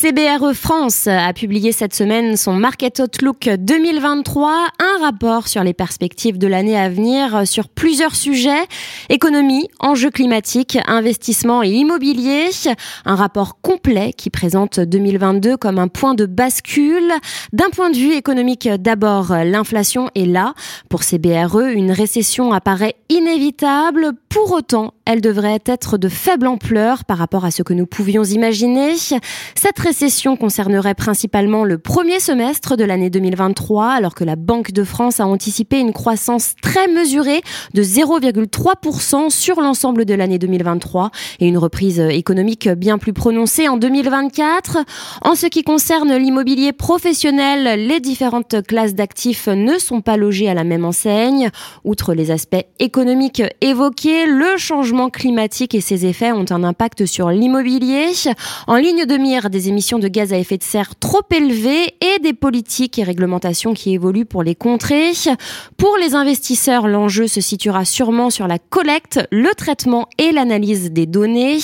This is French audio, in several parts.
CBRE France a publié cette semaine son Market Outlook 2023, un rapport sur les perspectives de l'année à venir sur plusieurs sujets, économie, enjeux climatiques, investissement et immobilier. Un rapport complet qui présente 2022 comme un point de bascule. D'un point de vue économique d'abord, l'inflation est là. Pour CBRE, une récession apparaît inévitable. Pour autant, elle devrait être de faible ampleur par rapport à ce que nous pouvions imaginer. Cette récession concernerait principalement le premier semestre de l'année 2023, alors que la Banque de France a anticipé une croissance très mesurée de 0,3% sur l'ensemble de l'année 2023 et une reprise économique bien plus prononcée en 2024. En ce qui concerne l'immobilier professionnel, les différentes classes d'actifs ne sont pas logées à la même enseigne. Outre les aspects économiques évoqués, le changement climatique et ses effets ont un impact sur l'immobilier, en ligne de mire des émissions de gaz à effet de serre trop élevées et des politiques et réglementations qui évoluent pour les contrer. Pour les investisseurs, l'enjeu se situera sûrement sur la collecte, le traitement et l'analyse des données.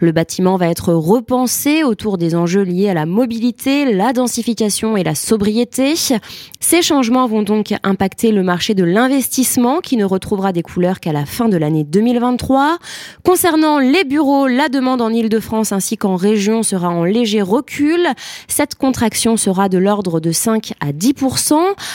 Le bâtiment va être repensé autour des enjeux liés à la mobilité, la densification et la sobriété. Ces changements vont donc impacter le marché de l'investissement qui ne retrouvera des couleurs qu'à la fin de l'année 2023. Concernant les bureaux, la demande en Ile-de-France ainsi qu'en région sera en léger recul. Cette contraction sera de l'ordre de 5 à 10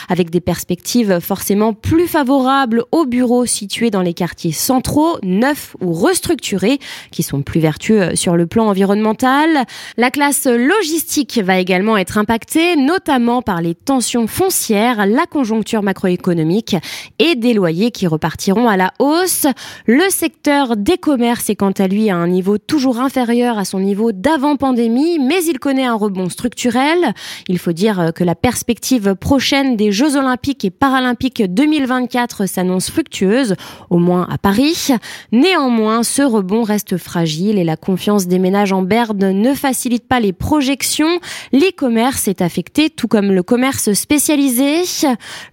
avec des perspectives forcément plus favorables aux bureaux situés dans les quartiers centraux, neufs ou restructurés, qui sont plus vertueux sur le plan environnemental. La classe logistique va également être impactée, notamment par les tensions foncières, la conjoncture macroéconomique et des loyers qui repartiront à la hausse. Le secteur des commerces est quant à lui à un niveau toujours inférieur à son niveau d'avant-pandémie, mais il connaît un rebond structurel. Il faut dire que la perspective prochaine des Jeux olympiques et paralympiques 2024 s'annonce fructueuse, au moins à Paris. Néanmoins, ce rebond reste fragile et la confiance des ménages en berne ne facilite pas les projections. L'e-commerce est affecté, tout comme le commerce spécialisé.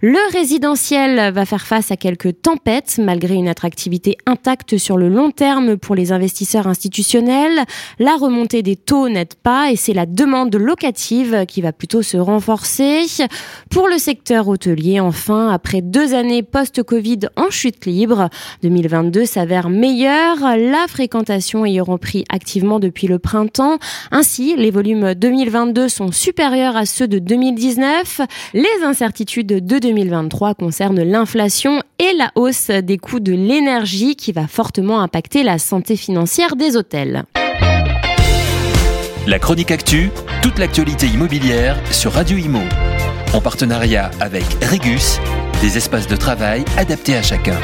Le résidentiel va faire face à quelques tempêtes, malgré une attractivité intacte sur le long terme pour les investisseurs institutionnels. La remontée des taux n'aide pas et c'est la demande locative qui va plutôt se renforcer. Pour le secteur hôtelier, enfin, après deux années post-Covid en chute libre, 2022 s'avère meilleur, la fréquentation ayant repris activement depuis le printemps. Ainsi, les volumes 2022 sont supérieurs à ceux de 2019. Les incertitudes de 2023 concernent l'inflation et la hausse des coûts de l'énergie qui va fortement impacter la santé financière des hôtels. La chronique actu, toute l'actualité immobilière sur Radio Imo. En partenariat avec Regus, des espaces de travail adaptés à chacun.